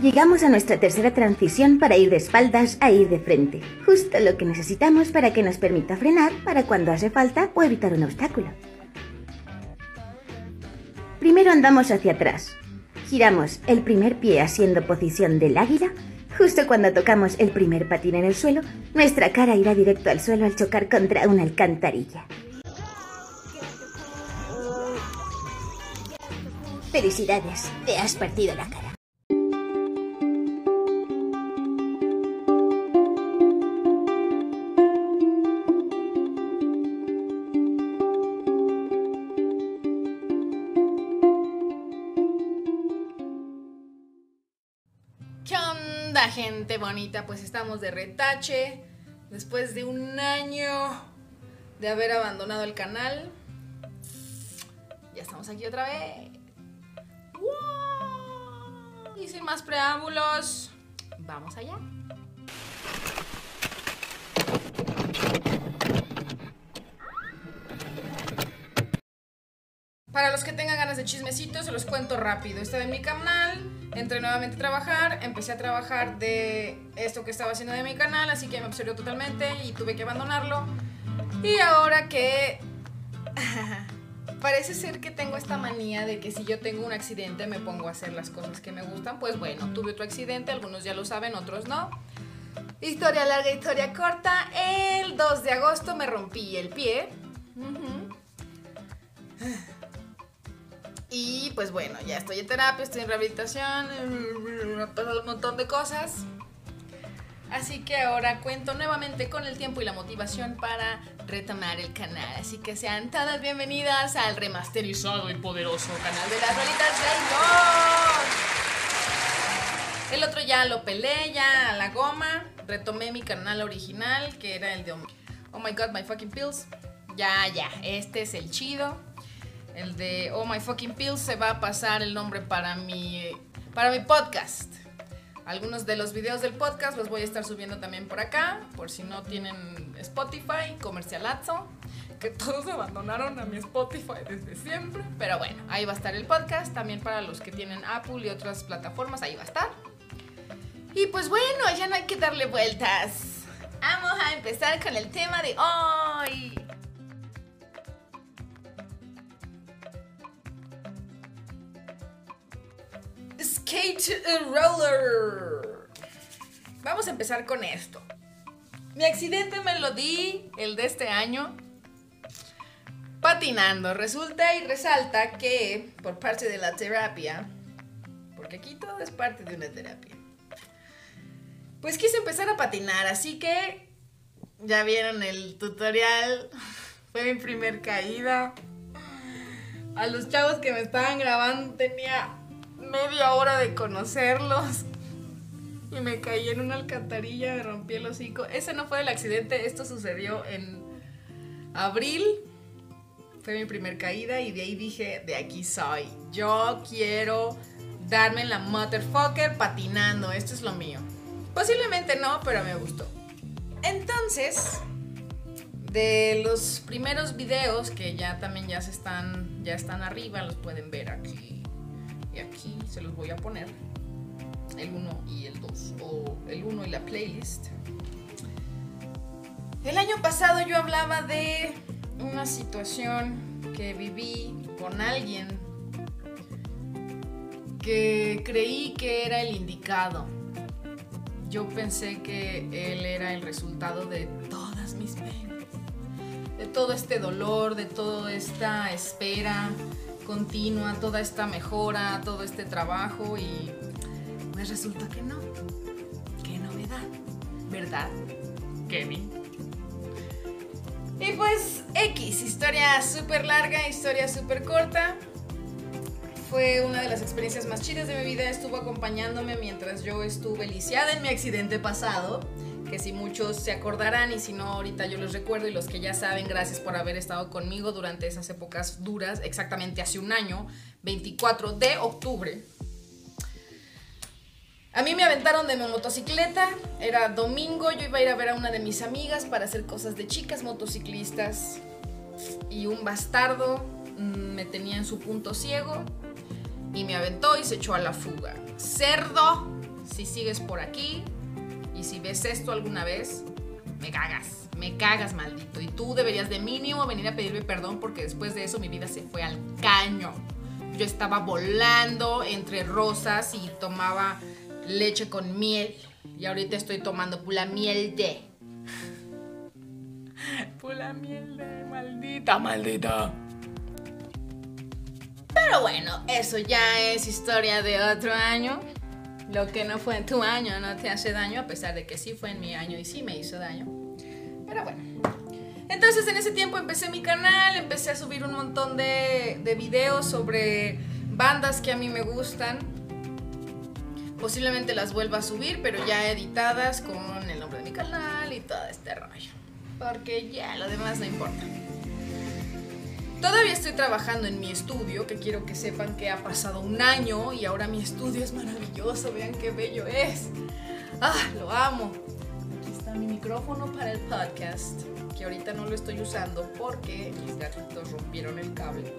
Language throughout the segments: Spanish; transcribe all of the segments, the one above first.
Llegamos a nuestra tercera transición para ir de espaldas a ir de frente. Justo lo que necesitamos para que nos permita frenar para cuando hace falta o evitar un obstáculo. Primero andamos hacia atrás. Giramos el primer pie haciendo posición del águila. Justo cuando tocamos el primer patín en el suelo, nuestra cara irá directo al suelo al chocar contra una alcantarilla. Felicidades, te has partido la cara. Bonita? Pues estamos de retache. Después de un año de haber abandonado el canal. Ya estamos aquí otra vez. Y sin más preámbulos, vamos allá. Para que tengan ganas de chismecitos, se los cuento rápido. Estaba en mi canal, entré nuevamente a trabajar, empecé a trabajar de esto que estaba haciendo de mi canal, así que me absorbió totalmente y tuve que abandonarlo. Y ahora que parece ser que tengo esta manía de que si yo tengo un accidente me pongo a hacer las cosas que me gustan, pues bueno, tuve otro accidente, algunos ya lo saben, otros no. Historia larga, historia corta. El 2 de agosto me rompí el pie. Y pues bueno, ya estoy en terapia, estoy en rehabilitación, me han pasado un montón de cosas. Así que ahora cuento nuevamente con el tiempo y la motivación para retomar el canal. Así que sean todas bienvenidas al remasterizado y poderoso canal de las rolitas de El otro ya lo pelé, ya a la goma. Retomé mi canal original, que era el de Oh My God, My Fucking Pills. Ya, ya, este es el chido. El de Oh My Fucking Pills se va a pasar el nombre para mi, para mi podcast. Algunos de los videos del podcast los voy a estar subiendo también por acá, por si no tienen Spotify, comercialazo, que todos abandonaron a mi Spotify desde siempre. Pero bueno, ahí va a estar el podcast, también para los que tienen Apple y otras plataformas, ahí va a estar. Y pues bueno, ya no hay que darle vueltas. Vamos a empezar con el tema de hoy. Skate Roller. Vamos a empezar con esto. Mi accidente me lo di, el de este año, patinando. Resulta y resalta que por parte de la terapia, porque aquí todo es parte de una terapia, pues quise empezar a patinar, así que ya vieron el tutorial, fue mi primer caída. A los chavos que me estaban grabando tenía media hora de conocerlos. Y me caí en una alcantarilla, me rompí el hocico. Ese no fue el accidente, esto sucedió en abril. Fue mi primer caída y de ahí dije, de aquí soy. Yo quiero darme la motherfucker patinando, esto es lo mío. Posiblemente no, pero me gustó. Entonces, de los primeros videos que ya también ya se están ya están arriba, los pueden ver aquí los voy a poner el 1 y el 2 o el 1 y la playlist. El año pasado yo hablaba de una situación que viví con alguien que creí que era el indicado. Yo pensé que él era el resultado de de todo este dolor, de toda esta espera continua, toda esta mejora, todo este trabajo y pues resulta que no. Qué novedad, ¿verdad, Kevin? Y pues X, historia súper larga, historia súper corta. Fue una de las experiencias más chidas de mi vida, estuvo acompañándome mientras yo estuve lisiada en mi accidente pasado, que si muchos se acordarán y si no ahorita yo los recuerdo y los que ya saben, gracias por haber estado conmigo durante esas épocas duras, exactamente hace un año, 24 de octubre. A mí me aventaron de mi motocicleta, era domingo, yo iba a ir a ver a una de mis amigas para hacer cosas de chicas motociclistas y un bastardo mm, me tenía en su punto ciego y me aventó y se echó a la fuga. Cerdo, si sigues por aquí y si ves esto alguna vez, me cagas, me cagas, maldito. Y tú deberías de mínimo venir a pedirme perdón porque después de eso mi vida se fue al caño. Yo estaba volando entre rosas y tomaba leche con miel. Y ahorita estoy tomando pula miel de. Pula miel de maldita, maldita. Pero bueno, eso ya es historia de otro año. Lo que no fue en tu año no te hace daño, a pesar de que sí fue en mi año y sí me hizo daño. Pero bueno. Entonces en ese tiempo empecé mi canal, empecé a subir un montón de, de videos sobre bandas que a mí me gustan. Posiblemente las vuelva a subir, pero ya editadas con el nombre de mi canal y todo este rollo. Porque ya lo demás no importa. Todavía estoy trabajando en mi estudio, que quiero que sepan que ha pasado un año y ahora mi estudio es maravilloso, vean qué bello es. Ah, lo amo. Aquí está mi micrófono para el podcast, que ahorita no lo estoy usando porque mis gatitos rompieron el cable.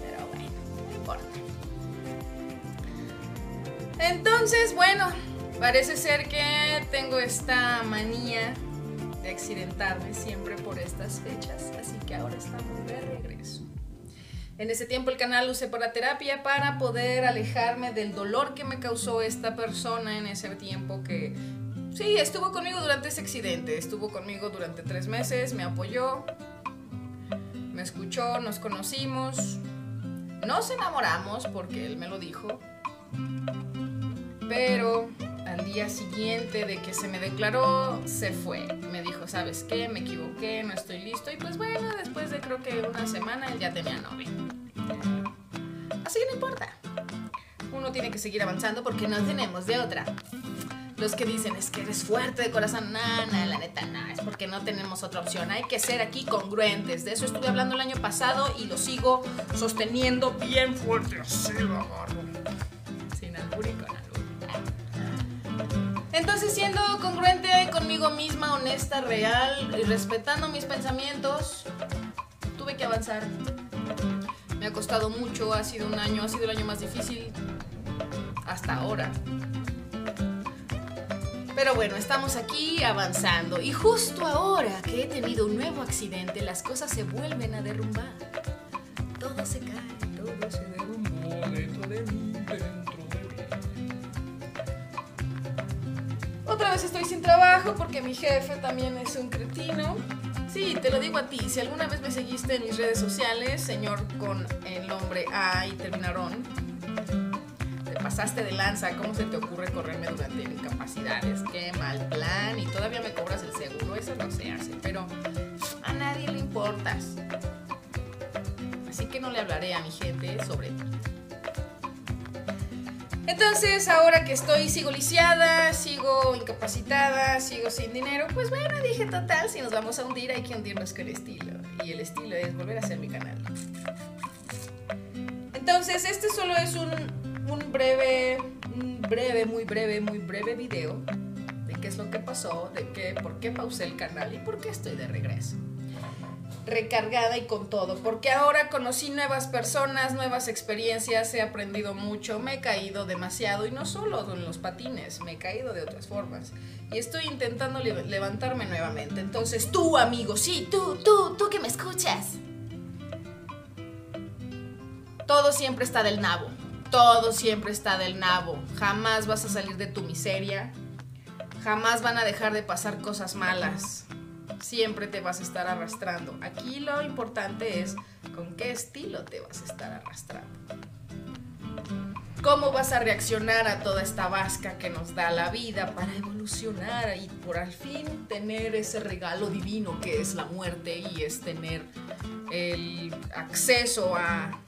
Pero bueno, no importa. Entonces, bueno, parece ser que tengo esta manía de accidentarme siempre por estas fechas, así que ahora estamos de regreso. En ese tiempo el canal usé para terapia para poder alejarme del dolor que me causó esta persona en ese tiempo que sí, estuvo conmigo durante ese accidente, estuvo conmigo durante tres meses, me apoyó, me escuchó, nos conocimos, nos enamoramos porque él me lo dijo, pero al día siguiente de que se me declaró, se fue. Me dijo, ¿sabes qué? Me equivoqué, no estoy listo. Y pues bueno, después de creo que una semana él ya tenía novia. Así que no importa. Uno tiene que seguir avanzando porque no tenemos de otra. Los que dicen es que eres fuerte de corazón, nana, la neta, nada, es porque no tenemos otra opción. Hay que ser aquí congruentes. De eso estuve hablando el año pasado y lo sigo sosteniendo bien fuerte. Así lo Siendo congruente conmigo misma, honesta, real y respetando mis pensamientos, tuve que avanzar. Me ha costado mucho, ha sido un año, ha sido el año más difícil hasta ahora. Pero bueno, estamos aquí avanzando y justo ahora que he tenido un nuevo accidente, las cosas se vuelven a derrumbar. Todo se cae, estoy sin trabajo porque mi jefe también es un cretino. Sí, te lo digo a ti, si alguna vez me seguiste en mis redes sociales, señor con el nombre A y terminaron, te pasaste de lanza, ¿cómo se te ocurre correrme durante incapacidades? Qué mal plan y todavía me cobras el seguro, eso no se hace, pero a nadie le importas. Así que no le hablaré a mi gente sobre. Entonces, ahora que estoy, sigo lisiada, sigo incapacitada, sigo sin dinero, pues bueno, dije, total, si nos vamos a hundir, hay que hundirnos con estilo. Y el estilo es volver a hacer mi canal. Entonces, este solo es un, un breve, un breve, muy breve, muy breve video de qué es lo que pasó, de qué, por qué pausé el canal y por qué estoy de regreso recargada y con todo, porque ahora conocí nuevas personas, nuevas experiencias, he aprendido mucho, me he caído demasiado y no solo en los patines, me he caído de otras formas y estoy intentando le levantarme nuevamente. Entonces tú, amigo, sí, tú, tú, tú que me escuchas. Todo siempre está del nabo, todo siempre está del nabo, jamás vas a salir de tu miseria, jamás van a dejar de pasar cosas malas siempre te vas a estar arrastrando. Aquí lo importante es con qué estilo te vas a estar arrastrando. ¿Cómo vas a reaccionar a toda esta vasca que nos da la vida para evolucionar y por al fin tener ese regalo divino que es la muerte y es tener el acceso a,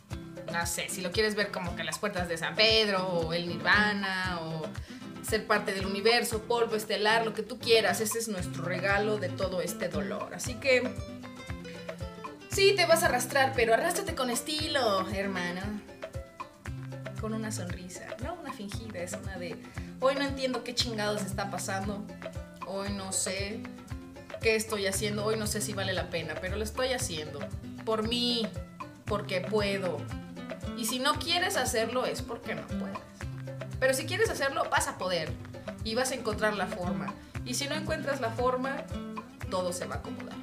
no sé, si lo quieres ver como que las puertas de San Pedro o el Nirvana o ser parte del universo, polvo estelar, lo que tú quieras. Ese es nuestro regalo de todo este dolor. Así que sí, te vas a arrastrar, pero arrástrate con estilo, hermano. Con una sonrisa, no una fingida, es una de, hoy no entiendo qué chingados está pasando, hoy no sé qué estoy haciendo, hoy no sé si vale la pena, pero lo estoy haciendo. Por mí, porque puedo. Y si no quieres hacerlo es porque no puedes. Pero si quieres hacerlo, vas a poder y vas a encontrar la forma. Y si no encuentras la forma, todo se va a acomodar.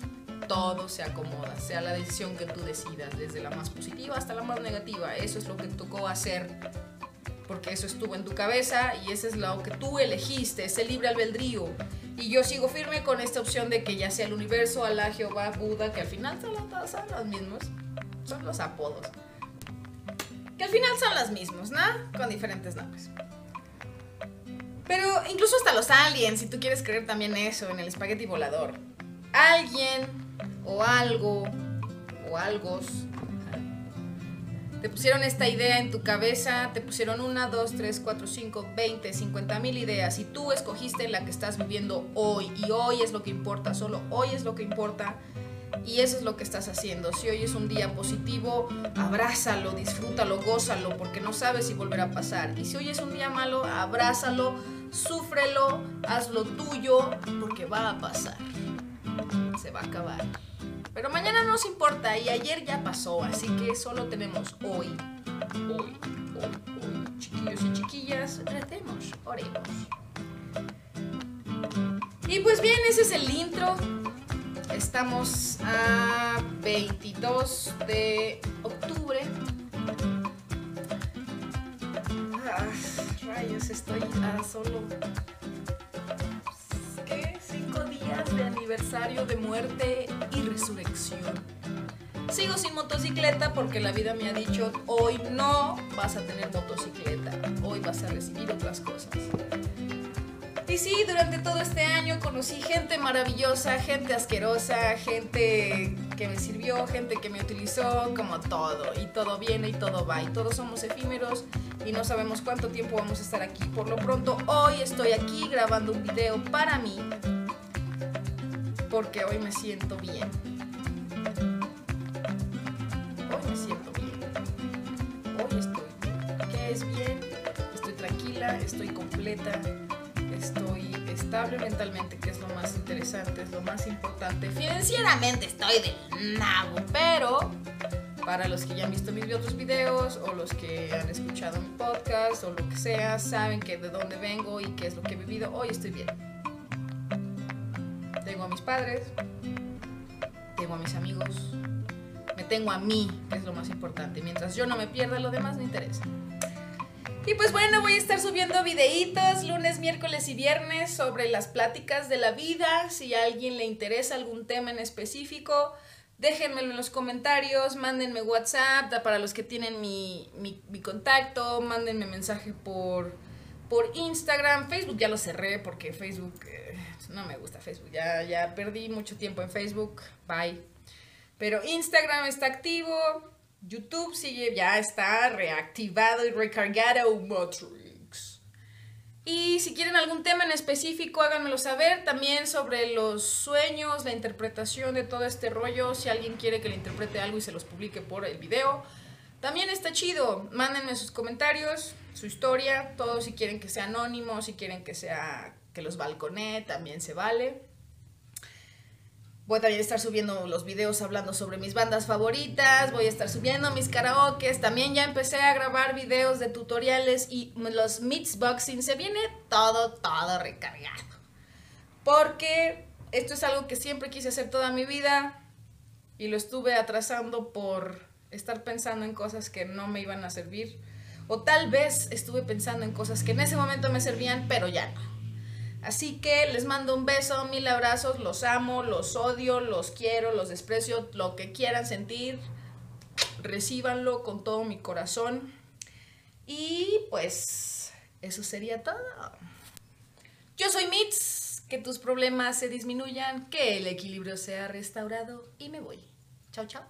Todo se acomoda, sea la decisión que tú decidas, desde la más positiva hasta la más negativa. Eso es lo que tocó hacer, porque eso estuvo en tu cabeza y eso es lo que tú elegiste, ese libre albedrío. Y yo sigo firme con esta opción de que ya sea el universo, Alá, Jehová, Buda, que al final son los mismos, son los apodos. Que al final son los mismos, ¿no? Con diferentes nombres. Pero incluso hasta los aliens, si tú quieres creer también eso, en el espagueti volador. Alguien o algo o algos te pusieron esta idea en tu cabeza, te pusieron una, dos, tres, cuatro, cinco, veinte, cincuenta mil ideas y tú escogiste la que estás viviendo hoy y hoy es lo que importa, solo hoy es lo que importa y eso es lo que estás haciendo. Si hoy es un día positivo, abrázalo, disfrútalo, gózalo porque no sabes si volverá a pasar. Y si hoy es un día malo, abrázalo, súfrelo, hazlo tuyo porque va a pasar. Se va a acabar. Pero mañana no nos importa y ayer ya pasó, así que solo tenemos hoy. Hoy, hoy, hoy. Chiquillos y chiquillas, tratemos, oremos. Y pues bien, ese es el intro. Estamos a 22 de octubre. Ah, rayos, estoy a solo de aniversario de muerte y resurrección. Sigo sin motocicleta porque la vida me ha dicho, hoy no vas a tener motocicleta, hoy vas a recibir otras cosas. Y sí, durante todo este año conocí gente maravillosa, gente asquerosa, gente que me sirvió, gente que me utilizó, como todo. Y todo viene y todo va. Y todos somos efímeros y no sabemos cuánto tiempo vamos a estar aquí. Por lo pronto, hoy estoy aquí grabando un video para mí, porque hoy me siento bien. Hoy me siento bien. Hoy estoy bien. ¿Qué es bien? Estoy tranquila, estoy completa, estoy estable mentalmente, que es lo más interesante, es lo más importante. Financieramente estoy del nabo, pero para los que ya han visto mis otros videos o los que han escuchado mi podcast o lo que sea, saben que de dónde vengo y qué es lo que he vivido, hoy estoy bien tengo a mis padres, tengo a mis amigos, me tengo a mí, que es lo más importante. Mientras yo no me pierda, lo demás no interesa. Y pues bueno, voy a estar subiendo videitos lunes, miércoles y viernes sobre las pláticas de la vida. Si a alguien le interesa algún tema en específico, déjenmelo en los comentarios, mándenme WhatsApp para los que tienen mi, mi contacto, mándenme mensaje por, por Instagram. Facebook ya lo cerré porque Facebook... Eh, no me gusta Facebook, ya, ya perdí mucho tiempo en Facebook, bye. Pero Instagram está activo, YouTube sigue, ya está reactivado y recargado Matrix. Y si quieren algún tema en específico, háganmelo saber. También sobre los sueños, la interpretación de todo este rollo. Si alguien quiere que le interprete algo y se los publique por el video, también está chido. Mándenme sus comentarios, su historia, todo si quieren que sea anónimo, si quieren que sea que los balconé, también se vale. Voy a también estar subiendo los videos hablando sobre mis bandas favoritas, voy a estar subiendo mis karaokes, también ya empecé a grabar videos de tutoriales y los boxing se viene todo, todo recargado. Porque esto es algo que siempre quise hacer toda mi vida y lo estuve atrasando por estar pensando en cosas que no me iban a servir. O tal vez estuve pensando en cosas que en ese momento me servían, pero ya no. Así que les mando un beso, mil abrazos, los amo, los odio, los quiero, los desprecio, lo que quieran sentir, recíbanlo con todo mi corazón. Y pues eso sería todo. Yo soy Mitz, que tus problemas se disminuyan, que el equilibrio sea restaurado y me voy. Chao, chao.